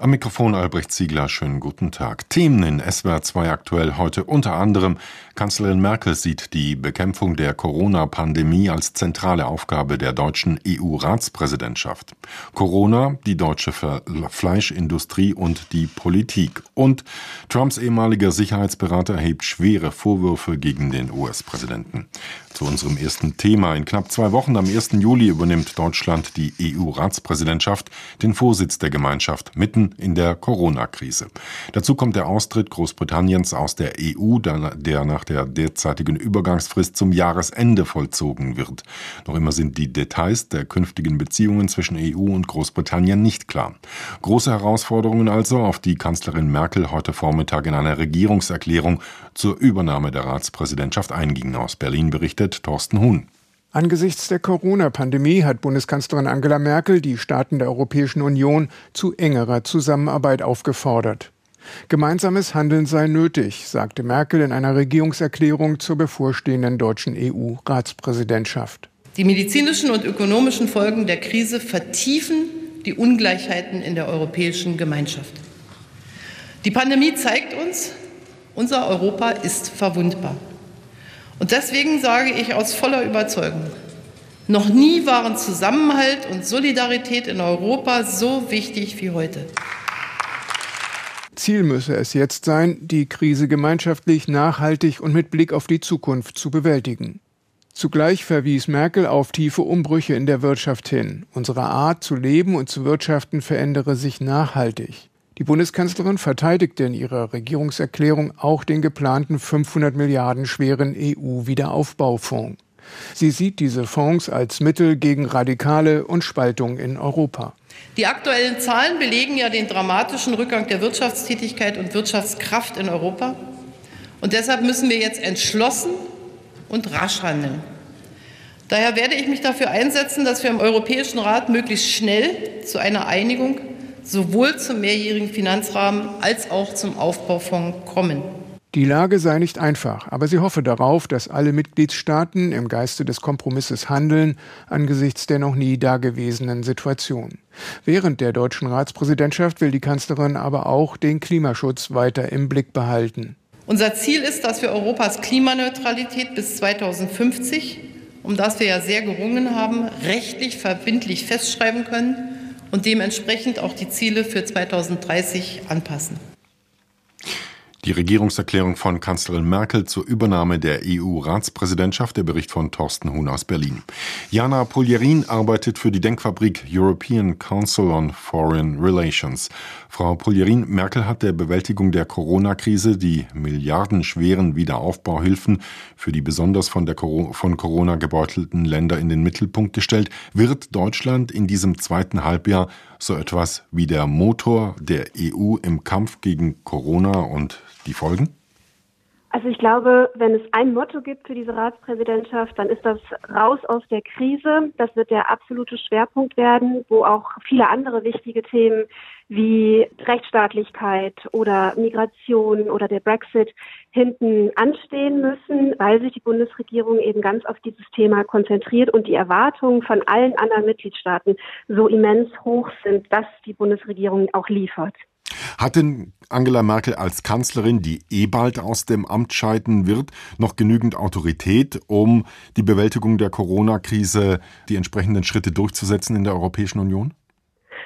Am Mikrofon Albrecht Ziegler, schönen guten Tag. Themen in SWR 2 aktuell heute unter anderem Kanzlerin Merkel sieht die Bekämpfung der Corona-Pandemie als zentrale Aufgabe der deutschen EU-Ratspräsidentschaft. Corona, die deutsche Fleischindustrie und die Politik. Und Trumps ehemaliger Sicherheitsberater erhebt schwere Vorwürfe gegen den US-Präsidenten. Zu unserem ersten Thema. In knapp zwei Wochen, am 1. Juli, übernimmt Deutschland die EU-Ratspräsidentschaft, den Vorsitz der Gemeinschaft mitten in der Corona-Krise. Dazu kommt der Austritt Großbritanniens aus der EU, der nach der derzeitigen Übergangsfrist zum Jahresende vollzogen wird. Noch immer sind die Details der künftigen Beziehungen zwischen EU und Großbritannien nicht klar. Große Herausforderungen also, auf die Kanzlerin Merkel heute Vormittag in einer Regierungserklärung zur Übernahme der Ratspräsidentschaft einging. Aus Berlin berichtet Thorsten Huhn. Angesichts der Corona-Pandemie hat Bundeskanzlerin Angela Merkel die Staaten der Europäischen Union zu engerer Zusammenarbeit aufgefordert. Gemeinsames Handeln sei nötig, sagte Merkel in einer Regierungserklärung zur bevorstehenden deutschen EU-Ratspräsidentschaft. Die medizinischen und ökonomischen Folgen der Krise vertiefen die Ungleichheiten in der europäischen Gemeinschaft. Die Pandemie zeigt uns, unser Europa ist verwundbar. Und deswegen sage ich aus voller Überzeugung, noch nie waren Zusammenhalt und Solidarität in Europa so wichtig wie heute. Ziel müsse es jetzt sein, die Krise gemeinschaftlich, nachhaltig und mit Blick auf die Zukunft zu bewältigen. Zugleich verwies Merkel auf tiefe Umbrüche in der Wirtschaft hin. Unsere Art zu leben und zu wirtschaften verändere sich nachhaltig. Die Bundeskanzlerin verteidigte in ihrer Regierungserklärung auch den geplanten 500 Milliarden schweren EU-Wiederaufbaufonds. Sie sieht diese Fonds als Mittel gegen Radikale und Spaltung in Europa. Die aktuellen Zahlen belegen ja den dramatischen Rückgang der Wirtschaftstätigkeit und Wirtschaftskraft in Europa. Und deshalb müssen wir jetzt entschlossen und rasch handeln. Daher werde ich mich dafür einsetzen, dass wir im Europäischen Rat möglichst schnell zu einer Einigung sowohl zum mehrjährigen Finanzrahmen als auch zum Aufbaufonds kommen. Die Lage sei nicht einfach, aber sie hoffe darauf, dass alle Mitgliedstaaten im Geiste des Kompromisses handeln angesichts der noch nie dagewesenen Situation. Während der deutschen Ratspräsidentschaft will die Kanzlerin aber auch den Klimaschutz weiter im Blick behalten. Unser Ziel ist, dass wir Europas Klimaneutralität bis 2050, um das wir ja sehr gerungen haben, rechtlich verbindlich festschreiben können und dementsprechend auch die Ziele für 2030 anpassen. Die Regierungserklärung von Kanzlerin Merkel zur Übernahme der EU-Ratspräsidentschaft, der Bericht von Thorsten Huhn aus Berlin. Jana Poljerin arbeitet für die Denkfabrik European Council on Foreign Relations. Frau Poljerin, Merkel hat der Bewältigung der Corona-Krise die milliardenschweren Wiederaufbauhilfen für die besonders von, der, von Corona gebeutelten Länder in den Mittelpunkt gestellt. Wird Deutschland in diesem zweiten Halbjahr so etwas wie der Motor der EU im Kampf gegen Corona und die Folgen? Also ich glaube, wenn es ein Motto gibt für diese Ratspräsidentschaft, dann ist das raus aus der Krise. Das wird der absolute Schwerpunkt werden, wo auch viele andere wichtige Themen wie Rechtsstaatlichkeit oder Migration oder der Brexit hinten anstehen müssen, weil sich die Bundesregierung eben ganz auf dieses Thema konzentriert und die Erwartungen von allen anderen Mitgliedstaaten so immens hoch sind, dass die Bundesregierung auch liefert. Hat denn Angela Merkel als Kanzlerin, die eh bald aus dem Amt scheiden wird, noch genügend Autorität, um die Bewältigung der Corona-Krise, die entsprechenden Schritte durchzusetzen in der Europäischen Union?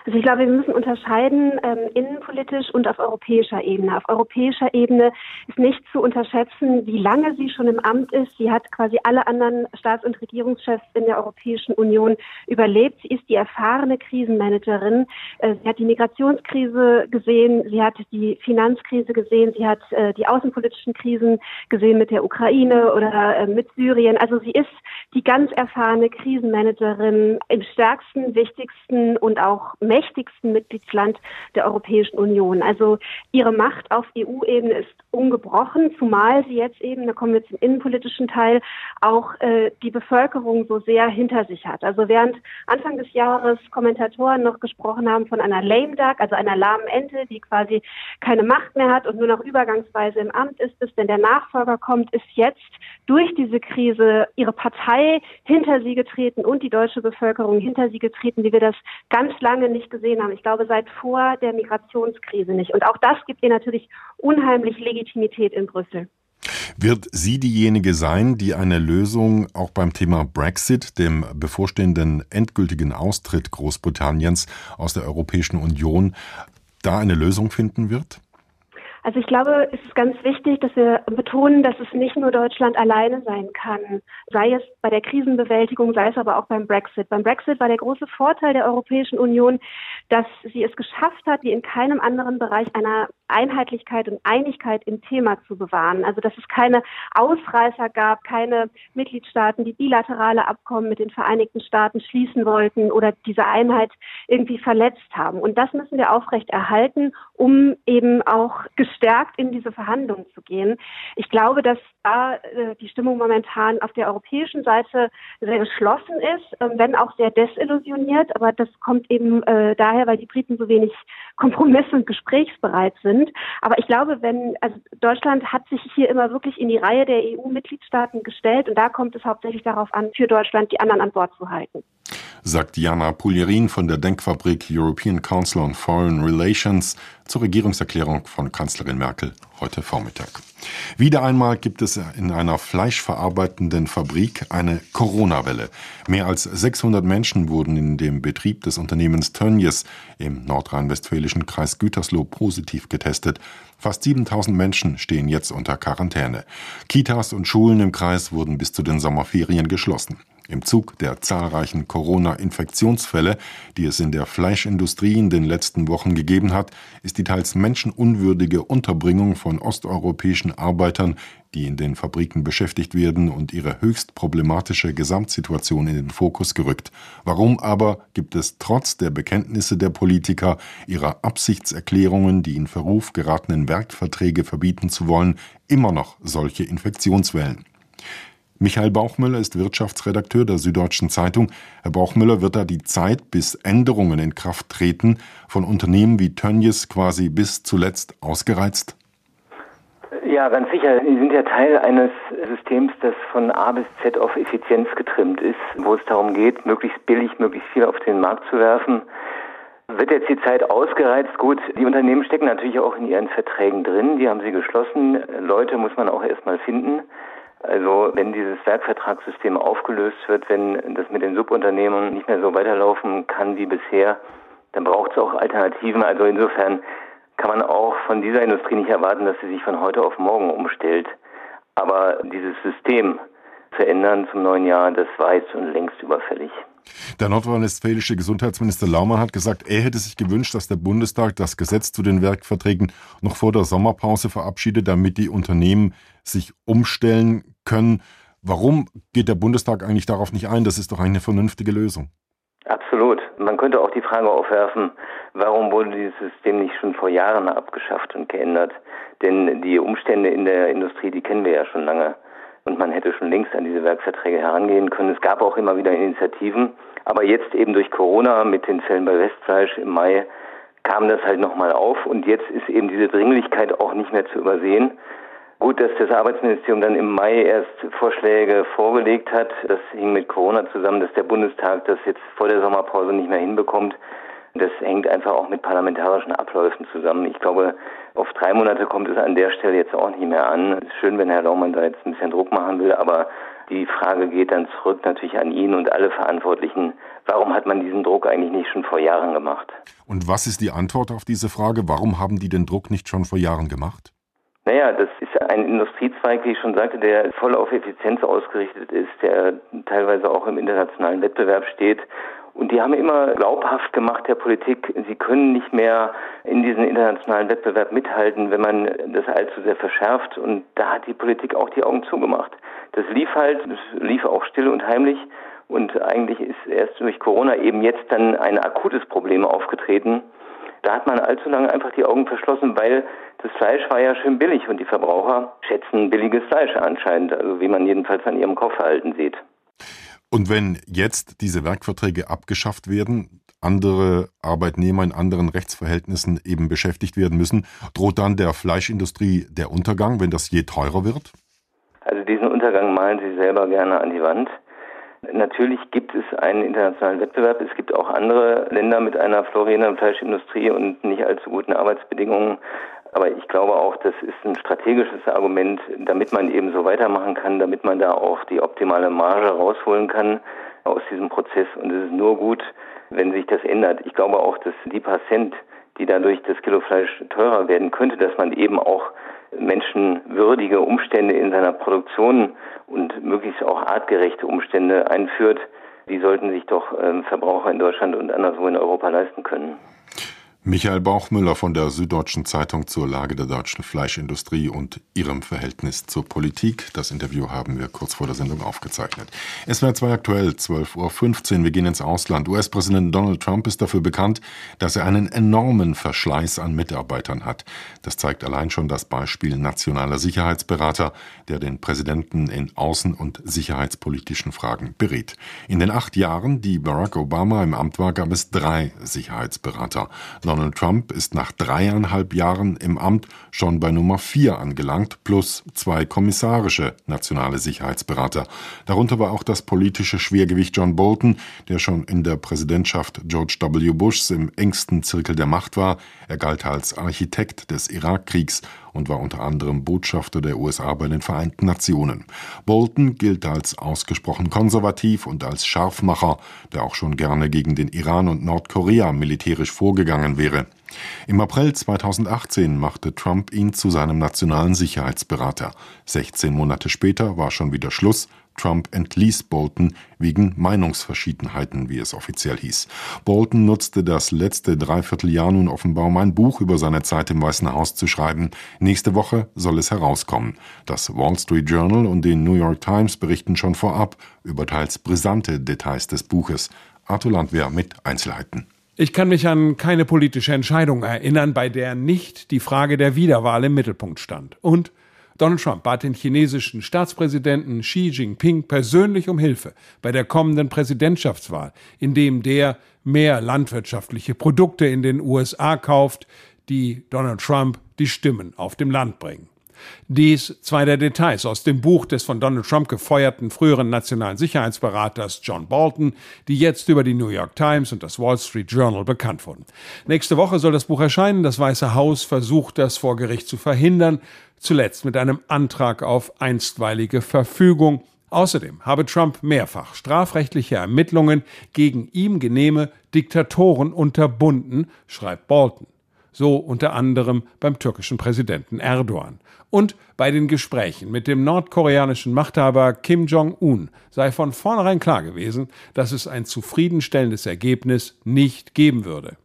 Also ich glaube, wir müssen unterscheiden ähm, innenpolitisch und auf europäischer Ebene. Auf europäischer Ebene ist nicht zu unterschätzen, wie lange sie schon im Amt ist. Sie hat quasi alle anderen Staats- und Regierungschefs in der Europäischen Union überlebt. Sie ist die erfahrene Krisenmanagerin. Äh, sie hat die Migrationskrise gesehen, sie hat die Finanzkrise gesehen, sie hat äh, die außenpolitischen Krisen gesehen mit der Ukraine oder äh, mit Syrien. Also sie ist die ganz erfahrene Krisenmanagerin im stärksten, wichtigsten und auch mächtigsten Mitgliedsland der Europäischen Union. Also ihre Macht auf EU-Ebene ist ungebrochen, zumal sie jetzt eben, da kommen wir zum innenpolitischen Teil, auch äh, die Bevölkerung so sehr hinter sich hat. Also während Anfang des Jahres Kommentatoren noch gesprochen haben von einer lame duck, also einer lahmen Ente, die quasi keine Macht mehr hat und nur noch übergangsweise im Amt ist, bis denn der Nachfolger kommt, ist jetzt durch diese Krise ihre Partei Partei hinter sie getreten und die deutsche Bevölkerung hinter sie getreten, wie wir das ganz lange nicht gesehen haben. Ich glaube, seit vor der Migrationskrise nicht. Und auch das gibt ihr natürlich unheimlich Legitimität in Brüssel. Wird sie diejenige sein, die eine Lösung auch beim Thema Brexit, dem bevorstehenden endgültigen Austritt Großbritanniens aus der Europäischen Union, da eine Lösung finden wird? Also ich glaube, es ist ganz wichtig, dass wir betonen, dass es nicht nur Deutschland alleine sein kann, sei es bei der Krisenbewältigung, sei es aber auch beim Brexit. Beim Brexit war der große Vorteil der Europäischen Union, dass sie es geschafft hat, wie in keinem anderen Bereich einer Einheitlichkeit und Einigkeit im Thema zu bewahren. Also dass es keine Ausreißer gab, keine Mitgliedstaaten, die bilaterale Abkommen mit den Vereinigten Staaten schließen wollten oder diese Einheit irgendwie verletzt haben. Und das müssen wir aufrecht erhalten, um eben auch gestärkt in diese Verhandlungen zu gehen. Ich glaube, dass da äh, die Stimmung momentan auf der europäischen Seite sehr geschlossen ist, äh, wenn auch sehr desillusioniert. Aber das kommt eben äh, daher, weil die Briten so wenig kompromiss- und gesprächsbereit sind. Aber ich glaube, wenn, also Deutschland hat sich hier immer wirklich in die Reihe der EU-Mitgliedstaaten gestellt und da kommt es hauptsächlich darauf an, für Deutschland die anderen an Bord zu halten sagt Jana Puljerin von der Denkfabrik European Council on Foreign Relations zur Regierungserklärung von Kanzlerin Merkel heute Vormittag. Wieder einmal gibt es in einer fleischverarbeitenden Fabrik eine Corona-Welle. Mehr als 600 Menschen wurden in dem Betrieb des Unternehmens Tönnies im nordrhein-westfälischen Kreis Gütersloh positiv getestet. Fast 7000 Menschen stehen jetzt unter Quarantäne. Kitas und Schulen im Kreis wurden bis zu den Sommerferien geschlossen. Im Zug der zahlreichen Corona-Infektionsfälle, die es in der Fleischindustrie in den letzten Wochen gegeben hat, ist die teils menschenunwürdige Unterbringung von osteuropäischen Arbeitern, die in den Fabriken beschäftigt werden und ihre höchst problematische Gesamtsituation in den Fokus gerückt. Warum aber gibt es trotz der Bekenntnisse der Politiker, ihrer Absichtserklärungen, die in Verruf geratenen Werkverträge verbieten zu wollen, immer noch solche Infektionswellen? Michael Bauchmüller ist Wirtschaftsredakteur der Süddeutschen Zeitung. Herr Bauchmüller, wird da die Zeit, bis Änderungen in Kraft treten, von Unternehmen wie Tönnies quasi bis zuletzt ausgereizt? Ja, ganz sicher. Sie sind ja Teil eines Systems, das von A bis Z auf Effizienz getrimmt ist, wo es darum geht, möglichst billig, möglichst viel auf den Markt zu werfen. Wird jetzt die Zeit ausgereizt? Gut, die Unternehmen stecken natürlich auch in ihren Verträgen drin. Die haben sie geschlossen. Leute muss man auch erstmal finden. Also wenn dieses Werkvertragssystem aufgelöst wird, wenn das mit den Subunternehmen nicht mehr so weiterlaufen kann wie bisher, dann braucht es auch Alternativen. Also insofern kann man auch von dieser Industrie nicht erwarten, dass sie sich von heute auf morgen umstellt. Aber dieses System zu ändern zum neuen Jahr, das war jetzt schon längst überfällig. Der nordrhein-westfälische Gesundheitsminister Laumann hat gesagt, er hätte sich gewünscht, dass der Bundestag das Gesetz zu den Werkverträgen noch vor der Sommerpause verabschiedet, damit die Unternehmen sich umstellen können. Warum geht der Bundestag eigentlich darauf nicht ein? Das ist doch eine vernünftige Lösung. Absolut. Man könnte auch die Frage aufwerfen, warum wurde dieses System nicht schon vor Jahren abgeschafft und geändert? Denn die Umstände in der Industrie, die kennen wir ja schon lange und man hätte schon längst an diese Werkverträge herangehen können. Es gab auch immer wieder Initiativen, aber jetzt eben durch Corona mit den Fällen bei Westfleisch im Mai kam das halt nochmal auf und jetzt ist eben diese Dringlichkeit auch nicht mehr zu übersehen. Gut, dass das Arbeitsministerium dann im Mai erst Vorschläge vorgelegt hat. Das hing mit Corona zusammen, dass der Bundestag das jetzt vor der Sommerpause nicht mehr hinbekommt. Das hängt einfach auch mit parlamentarischen Abläufen zusammen. Ich glaube, auf drei Monate kommt es an der Stelle jetzt auch nicht mehr an. Es ist schön, wenn Herr Laumann da jetzt ein bisschen Druck machen will, aber die Frage geht dann zurück natürlich an ihn und alle Verantwortlichen. Warum hat man diesen Druck eigentlich nicht schon vor Jahren gemacht? Und was ist die Antwort auf diese Frage? Warum haben die den Druck nicht schon vor Jahren gemacht? Naja, das ist ein Industriezweig, wie ich schon sagte, der voll auf Effizienz ausgerichtet ist, der teilweise auch im internationalen Wettbewerb steht und die haben immer glaubhaft gemacht der Politik, sie können nicht mehr in diesen internationalen Wettbewerb mithalten, wenn man das allzu sehr verschärft. Und da hat die Politik auch die Augen zugemacht. Das lief halt, das lief auch still und heimlich. Und eigentlich ist erst durch Corona eben jetzt dann ein akutes Problem aufgetreten. Da hat man allzu lange einfach die Augen verschlossen, weil das Fleisch war ja schön billig und die Verbraucher schätzen billiges Fleisch anscheinend, also wie man jedenfalls an ihrem Kaufverhalten sieht. Und wenn jetzt diese Werkverträge abgeschafft werden, andere Arbeitnehmer in anderen Rechtsverhältnissen eben beschäftigt werden müssen, droht dann der Fleischindustrie der Untergang, wenn das je teurer wird? Also diesen Untergang malen Sie selber gerne an die Wand. Natürlich gibt es einen internationalen Wettbewerb. Es gibt auch andere Länder mit einer florierenden Fleischindustrie und nicht allzu guten Arbeitsbedingungen. Aber ich glaube auch, das ist ein strategisches Argument, damit man eben so weitermachen kann, damit man da auch die optimale Marge rausholen kann aus diesem Prozess. Und es ist nur gut, wenn sich das ändert. Ich glaube auch, dass die paar Cent, die dadurch das Kilo Fleisch teurer werden könnte, dass man eben auch menschenwürdige Umstände in seiner Produktion und möglichst auch artgerechte Umstände einführt, die sollten sich doch ähm, Verbraucher in Deutschland und anderswo in Europa leisten können. Michael Bauchmüller von der Süddeutschen Zeitung zur Lage der deutschen Fleischindustrie und ihrem Verhältnis zur Politik. Das Interview haben wir kurz vor der Sendung aufgezeichnet. Es wäre zwei aktuell, 12.15 Uhr. Wir gehen ins Ausland. US-Präsident Donald Trump ist dafür bekannt, dass er einen enormen Verschleiß an Mitarbeitern hat. Das zeigt allein schon das Beispiel nationaler Sicherheitsberater, der den Präsidenten in außen- und sicherheitspolitischen Fragen berät. In den acht Jahren, die Barack Obama im Amt war, gab es drei Sicherheitsberater. Donald Trump ist nach dreieinhalb Jahren im Amt schon bei Nummer vier angelangt, plus zwei kommissarische nationale Sicherheitsberater. Darunter war auch das politische Schwergewicht John Bolton, der schon in der Präsidentschaft George W. Bushs im engsten Zirkel der Macht war. Er galt als Architekt des Irakkriegs und war unter anderem Botschafter der USA bei den Vereinten Nationen. Bolton gilt als ausgesprochen konservativ und als Scharfmacher, der auch schon gerne gegen den Iran und Nordkorea militärisch vorgegangen wäre. Im April 2018 machte Trump ihn zu seinem nationalen Sicherheitsberater. 16 Monate später war schon wieder Schluss. Trump entließ Bolton wegen Meinungsverschiedenheiten, wie es offiziell hieß. Bolton nutzte das letzte Dreivierteljahr nun offenbar, um ein Buch über seine Zeit im Weißen Haus zu schreiben. Nächste Woche soll es herauskommen. Das Wall Street Journal und die New York Times berichten schon vorab über teils brisante Details des Buches. Arthur Landwehr mit Einzelheiten. Ich kann mich an keine politische Entscheidung erinnern, bei der nicht die Frage der Wiederwahl im Mittelpunkt stand. Und Donald Trump bat den chinesischen Staatspräsidenten Xi Jinping persönlich um Hilfe bei der kommenden Präsidentschaftswahl, indem der mehr landwirtschaftliche Produkte in den USA kauft, die Donald Trump die Stimmen auf dem Land bringen. Dies zwei der Details aus dem Buch des von Donald Trump gefeuerten früheren nationalen Sicherheitsberaters John Bolton, die jetzt über die New York Times und das Wall Street Journal bekannt wurden. Nächste Woche soll das Buch erscheinen. Das Weiße Haus versucht, das vor Gericht zu verhindern, zuletzt mit einem Antrag auf einstweilige Verfügung. Außerdem habe Trump mehrfach strafrechtliche Ermittlungen gegen ihm genehme Diktatoren unterbunden, schreibt Bolton so unter anderem beim türkischen Präsidenten Erdogan. Und bei den Gesprächen mit dem nordkoreanischen Machthaber Kim Jong-un sei von vornherein klar gewesen, dass es ein zufriedenstellendes Ergebnis nicht geben würde.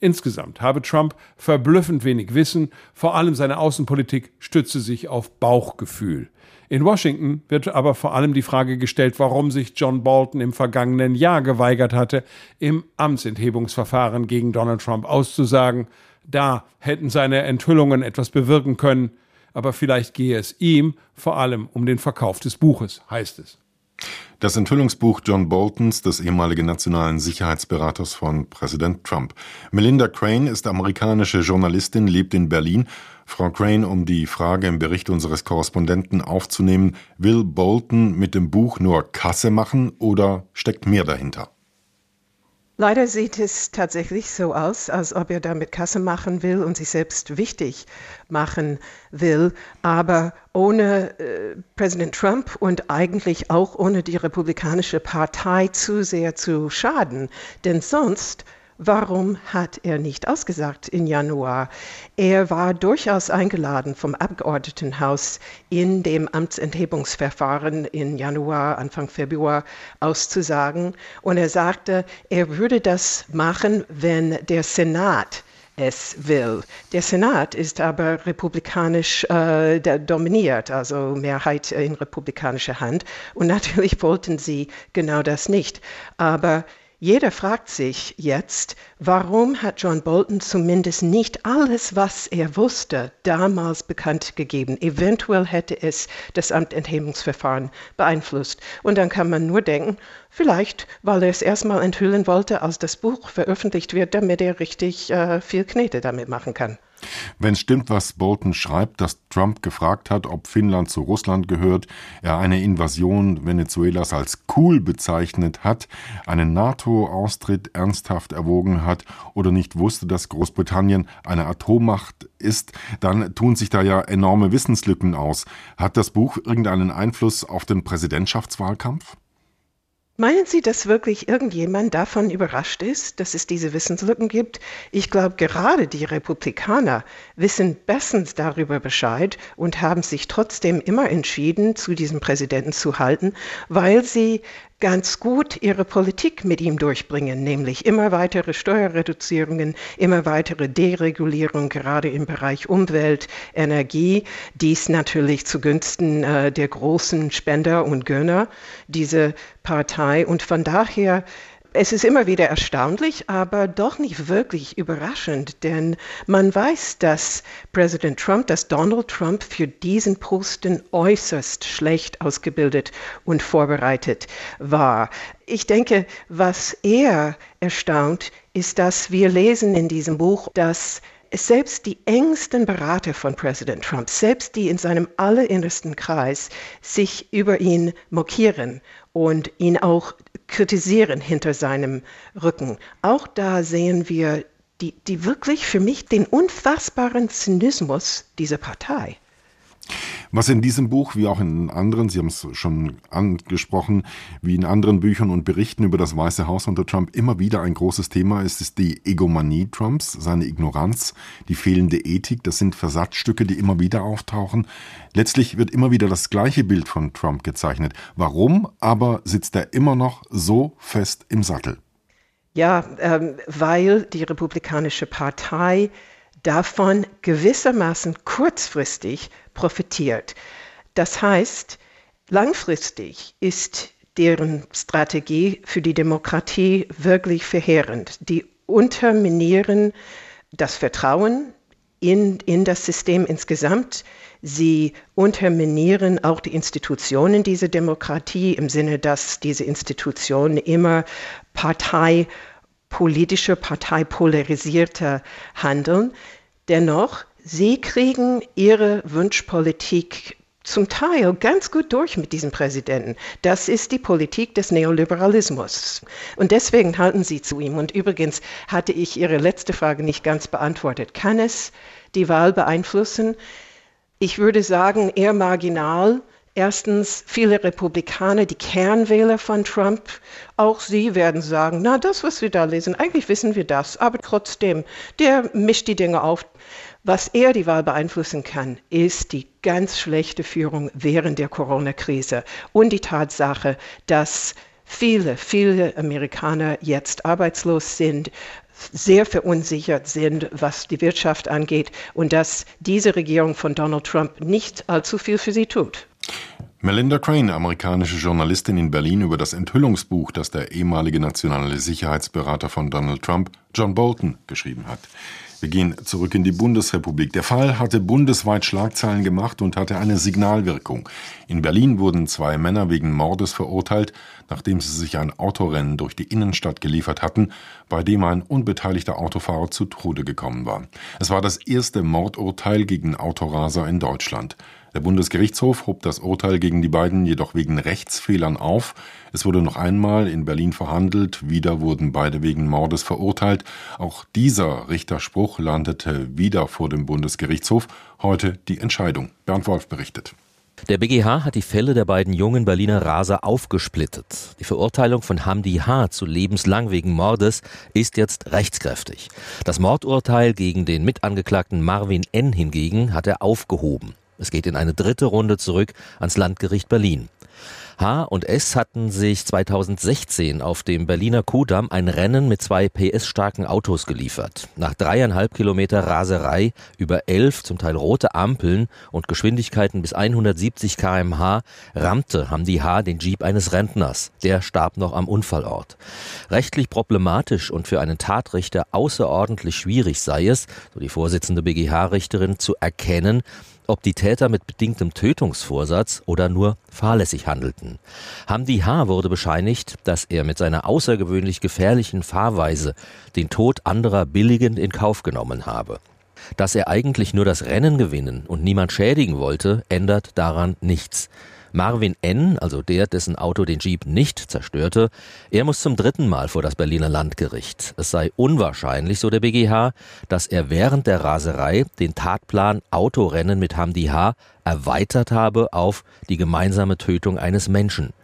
Insgesamt habe Trump verblüffend wenig Wissen, vor allem seine Außenpolitik stütze sich auf Bauchgefühl. In Washington wird aber vor allem die Frage gestellt, warum sich John Bolton im vergangenen Jahr geweigert hatte, im Amtsenthebungsverfahren gegen Donald Trump auszusagen, da hätten seine Enthüllungen etwas bewirken können, aber vielleicht gehe es ihm vor allem um den Verkauf des Buches, heißt es. Das Enthüllungsbuch John Boltons, des ehemaligen nationalen Sicherheitsberaters von Präsident Trump. Melinda Crane ist amerikanische Journalistin, lebt in Berlin. Frau Crane, um die Frage im Bericht unseres Korrespondenten aufzunehmen, will Bolton mit dem Buch nur Kasse machen oder steckt mehr dahinter? Leider sieht es tatsächlich so aus, als ob er damit Kasse machen will und sich selbst wichtig machen will, aber ohne äh, Präsident Trump und eigentlich auch ohne die Republikanische Partei zu sehr zu schaden. Denn sonst Warum hat er nicht ausgesagt im Januar? Er war durchaus eingeladen vom Abgeordnetenhaus in dem Amtsenthebungsverfahren im Januar, Anfang Februar auszusagen. Und er sagte, er würde das machen, wenn der Senat es will. Der Senat ist aber republikanisch äh, dominiert, also Mehrheit in republikanischer Hand. Und natürlich wollten sie genau das nicht. Aber jeder fragt sich jetzt, warum hat John Bolton zumindest nicht alles, was er wusste, damals bekannt gegeben? Eventuell hätte es das Amtenthebungsverfahren beeinflusst. Und dann kann man nur denken, vielleicht, weil er es erstmal enthüllen wollte, als das Buch veröffentlicht wird, damit er richtig äh, viel Knete damit machen kann. Wenn es stimmt, was Bolton schreibt, dass Trump gefragt hat, ob Finnland zu Russland gehört, er eine Invasion Venezuelas als cool bezeichnet hat, einen NATO-Austritt ernsthaft erwogen hat oder nicht wusste, dass Großbritannien eine Atommacht ist, dann tun sich da ja enorme Wissenslücken aus. Hat das Buch irgendeinen Einfluss auf den Präsidentschaftswahlkampf? Meinen Sie, dass wirklich irgendjemand davon überrascht ist, dass es diese Wissenslücken gibt? Ich glaube, gerade die Republikaner wissen bestens darüber Bescheid und haben sich trotzdem immer entschieden, zu diesem Präsidenten zu halten, weil sie ganz gut ihre Politik mit ihm durchbringen, nämlich immer weitere Steuerreduzierungen, immer weitere Deregulierung, gerade im Bereich Umwelt, Energie, dies natürlich zugunsten äh, der großen Spender und Gönner, diese Partei. Und von daher es ist immer wieder erstaunlich, aber doch nicht wirklich überraschend, denn man weiß, dass Präsident Trump, dass Donald Trump für diesen Posten äußerst schlecht ausgebildet und vorbereitet war. Ich denke, was eher erstaunt, ist, dass wir lesen in diesem Buch, dass selbst die engsten Berater von Präsident Trump, selbst die in seinem allerinnersten Kreis, sich über ihn mokieren und ihn auch kritisieren hinter seinem Rücken. Auch da sehen wir die, die wirklich für mich den unfassbaren Zynismus dieser Partei. Was in diesem Buch, wie auch in anderen, Sie haben es schon angesprochen, wie in anderen Büchern und Berichten über das Weiße Haus unter Trump immer wieder ein großes Thema ist, ist die Egomanie Trumps, seine Ignoranz, die fehlende Ethik. Das sind Versatzstücke, die immer wieder auftauchen. Letztlich wird immer wieder das gleiche Bild von Trump gezeichnet. Warum aber sitzt er immer noch so fest im Sattel? Ja, ähm, weil die Republikanische Partei davon gewissermaßen kurzfristig profitiert. Das heißt, langfristig ist deren Strategie für die Demokratie wirklich verheerend. Die unterminieren das Vertrauen in, in das System insgesamt. Sie unterminieren auch die Institutionen dieser Demokratie im Sinne, dass diese Institutionen immer parteipolitischer, parteipolarisierter handeln. Dennoch, sie kriegen ihre Wunschpolitik zum Teil ganz gut durch mit diesem Präsidenten. Das ist die Politik des Neoliberalismus. Und deswegen halten sie zu ihm. Und übrigens hatte ich Ihre letzte Frage nicht ganz beantwortet. Kann es die Wahl beeinflussen? Ich würde sagen, eher marginal. Erstens, viele Republikaner, die Kernwähler von Trump, auch sie werden sagen, na, das, was wir da lesen, eigentlich wissen wir das, aber trotzdem, der mischt die Dinge auf. Was eher die Wahl beeinflussen kann, ist die ganz schlechte Führung während der Corona-Krise und die Tatsache, dass viele, viele Amerikaner jetzt arbeitslos sind, sehr verunsichert sind, was die Wirtschaft angeht und dass diese Regierung von Donald Trump nicht allzu viel für sie tut. Melinda Crane, amerikanische Journalistin in Berlin, über das Enthüllungsbuch, das der ehemalige nationale Sicherheitsberater von Donald Trump, John Bolton, geschrieben hat. Wir gehen zurück in die Bundesrepublik. Der Fall hatte bundesweit Schlagzeilen gemacht und hatte eine Signalwirkung. In Berlin wurden zwei Männer wegen Mordes verurteilt, nachdem sie sich ein Autorennen durch die Innenstadt geliefert hatten, bei dem ein unbeteiligter Autofahrer zu Tode gekommen war. Es war das erste Mordurteil gegen Autoraser in Deutschland. Der Bundesgerichtshof hob das Urteil gegen die beiden jedoch wegen Rechtsfehlern auf. Es wurde noch einmal in Berlin verhandelt, wieder wurden beide wegen Mordes verurteilt. Auch dieser Richterspruch landete wieder vor dem Bundesgerichtshof. Heute die Entscheidung. Bernd Wolf berichtet. Der BGH hat die Fälle der beiden jungen Berliner Raser aufgesplittet. Die Verurteilung von Hamdi H. zu lebenslang wegen Mordes ist jetzt rechtskräftig. Das Mordurteil gegen den Mitangeklagten Marvin N. hingegen hat er aufgehoben. Es geht in eine dritte Runde zurück ans Landgericht Berlin. H und S hatten sich 2016 auf dem Berliner Kudamm ein Rennen mit zwei PS-starken Autos geliefert. Nach dreieinhalb Kilometer Raserei über elf, zum Teil rote Ampeln und Geschwindigkeiten bis 170 kmh rammte Hamdi H den Jeep eines Rentners. Der starb noch am Unfallort. Rechtlich problematisch und für einen Tatrichter außerordentlich schwierig sei es, so die Vorsitzende BGH-Richterin, zu erkennen, ob die Täter mit bedingtem Tötungsvorsatz oder nur fahrlässig handelten. Hamdi H. wurde bescheinigt, dass er mit seiner außergewöhnlich gefährlichen Fahrweise den Tod anderer billigend in Kauf genommen habe. Dass er eigentlich nur das Rennen gewinnen und niemand schädigen wollte, ändert daran nichts. Marvin N., also der, dessen Auto den Jeep nicht zerstörte, er muss zum dritten Mal vor das Berliner Landgericht. Es sei unwahrscheinlich, so der BGH, dass er während der Raserei den Tatplan Autorennen mit Hamdi H. erweitert habe auf die gemeinsame Tötung eines Menschen.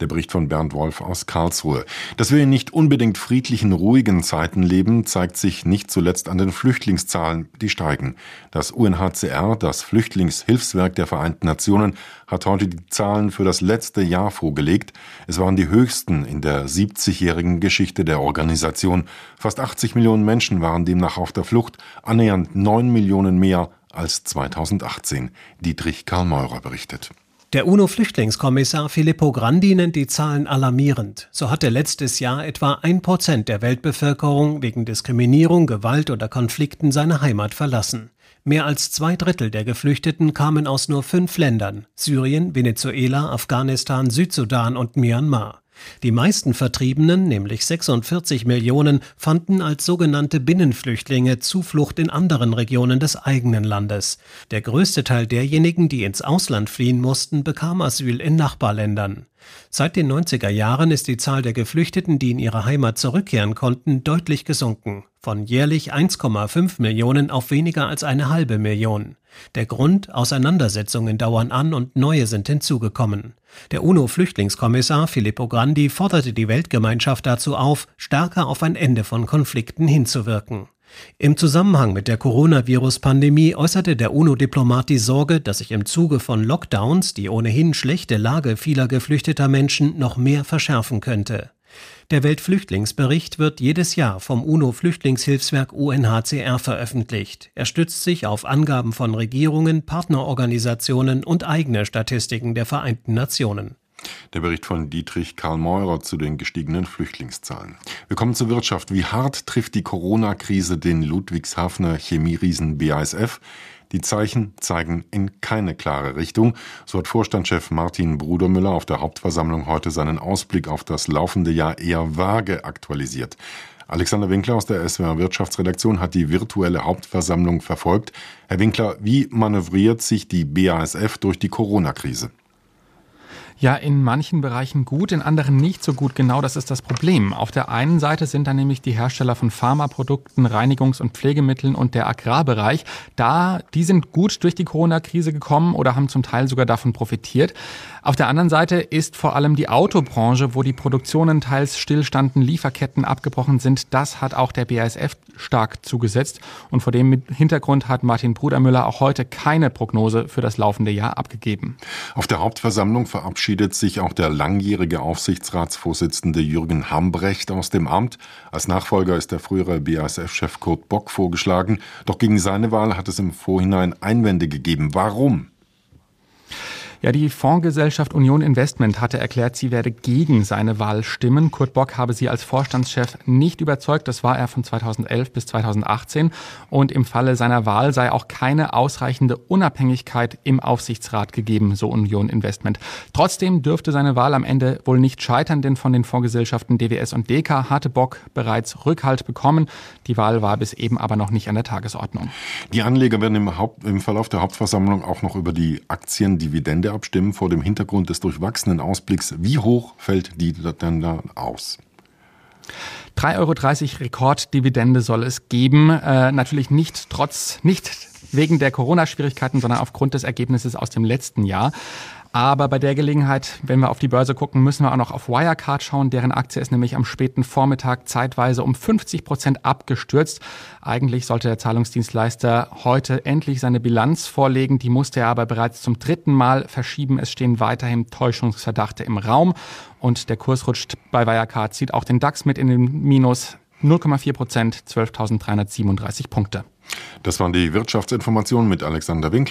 Der Bericht von Bernd Wolf aus Karlsruhe. Dass wir in nicht unbedingt friedlichen, ruhigen Zeiten leben, zeigt sich nicht zuletzt an den Flüchtlingszahlen, die steigen. Das UNHCR, das Flüchtlingshilfswerk der Vereinten Nationen, hat heute die Zahlen für das letzte Jahr vorgelegt. Es waren die höchsten in der 70-jährigen Geschichte der Organisation. Fast 80 Millionen Menschen waren demnach auf der Flucht, annähernd 9 Millionen mehr als 2018. Dietrich Karl Meurer berichtet. Der UNO-Flüchtlingskommissar Filippo Grandi nennt die Zahlen alarmierend. So hatte letztes Jahr etwa ein Prozent der Weltbevölkerung wegen Diskriminierung, Gewalt oder Konflikten seine Heimat verlassen. Mehr als zwei Drittel der Geflüchteten kamen aus nur fünf Ländern Syrien, Venezuela, Afghanistan, Südsudan und Myanmar. Die meisten Vertriebenen, nämlich 46 Millionen, fanden als sogenannte Binnenflüchtlinge Zuflucht in anderen Regionen des eigenen Landes. Der größte Teil derjenigen, die ins Ausland fliehen mussten, bekam Asyl in Nachbarländern. Seit den 90er Jahren ist die Zahl der Geflüchteten, die in ihre Heimat zurückkehren konnten, deutlich gesunken. Von jährlich 1,5 Millionen auf weniger als eine halbe Million. Der Grund, Auseinandersetzungen dauern an und neue sind hinzugekommen. Der UNO-Flüchtlingskommissar Filippo Grandi forderte die Weltgemeinschaft dazu auf, stärker auf ein Ende von Konflikten hinzuwirken. Im Zusammenhang mit der Coronavirus-Pandemie äußerte der UNO-Diplomat die Sorge, dass sich im Zuge von Lockdowns die ohnehin schlechte Lage vieler geflüchteter Menschen noch mehr verschärfen könnte. Der Weltflüchtlingsbericht wird jedes Jahr vom UNO-Flüchtlingshilfswerk UNHCR veröffentlicht. Er stützt sich auf Angaben von Regierungen, Partnerorganisationen und eigene Statistiken der Vereinten Nationen. Der Bericht von Dietrich Karl Meurer zu den gestiegenen Flüchtlingszahlen. Wir kommen zur Wirtschaft. Wie hart trifft die Corona-Krise den Ludwigshafener Chemieriesen BASF? Die Zeichen zeigen in keine klare Richtung. So hat Vorstandschef Martin Brudermüller auf der Hauptversammlung heute seinen Ausblick auf das laufende Jahr eher vage aktualisiert. Alexander Winkler aus der SWR Wirtschaftsredaktion hat die virtuelle Hauptversammlung verfolgt. Herr Winkler, wie manövriert sich die BASF durch die Corona-Krise? Ja, in manchen Bereichen gut, in anderen nicht so gut. Genau das ist das Problem. Auf der einen Seite sind da nämlich die Hersteller von Pharmaprodukten, Reinigungs- und Pflegemitteln und der Agrarbereich. Da, die sind gut durch die Corona-Krise gekommen oder haben zum Teil sogar davon profitiert. Auf der anderen Seite ist vor allem die Autobranche, wo die Produktionen teils stillstanden, Lieferketten abgebrochen sind. Das hat auch der BASF stark zugesetzt. Und vor dem Hintergrund hat Martin Brudermüller auch heute keine Prognose für das laufende Jahr abgegeben. Auf der Hauptversammlung verabschiedet sich auch der langjährige Aufsichtsratsvorsitzende Jürgen Hambrecht aus dem Amt. Als Nachfolger ist der frühere BASF-Chef Kurt Bock vorgeschlagen. Doch gegen seine Wahl hat es im Vorhinein Einwände gegeben. Warum? Ja, die Fondsgesellschaft Union Investment hatte erklärt, sie werde gegen seine Wahl stimmen. Kurt Bock habe sie als Vorstandschef nicht überzeugt. Das war er von 2011 bis 2018. Und im Falle seiner Wahl sei auch keine ausreichende Unabhängigkeit im Aufsichtsrat gegeben, so Union Investment. Trotzdem dürfte seine Wahl am Ende wohl nicht scheitern, denn von den Fondsgesellschaften DWS und DK hatte Bock bereits Rückhalt bekommen. Die Wahl war bis eben aber noch nicht an der Tagesordnung. Die Anleger werden im, Haupt, im Verlauf der Hauptversammlung auch noch über die Aktiendividende Ende abstimmen vor dem Hintergrund des durchwachsenen Ausblicks. Wie hoch fällt die denn da aus? 3,30 Euro Rekorddividende soll es geben. Äh, natürlich nicht trotz, nicht wegen der Corona-Schwierigkeiten, sondern aufgrund des Ergebnisses aus dem letzten Jahr. Aber bei der Gelegenheit, wenn wir auf die Börse gucken, müssen wir auch noch auf Wirecard schauen. Deren Aktie ist nämlich am späten Vormittag zeitweise um 50 Prozent abgestürzt. Eigentlich sollte der Zahlungsdienstleister heute endlich seine Bilanz vorlegen. Die musste er aber bereits zum dritten Mal verschieben. Es stehen weiterhin Täuschungsverdachte im Raum. Und der Kurs rutscht bei Wirecard, zieht auch den DAX mit in den Minus 0,4 Prozent, 12.337 Punkte. Das waren die Wirtschaftsinformationen mit Alexander Winkler.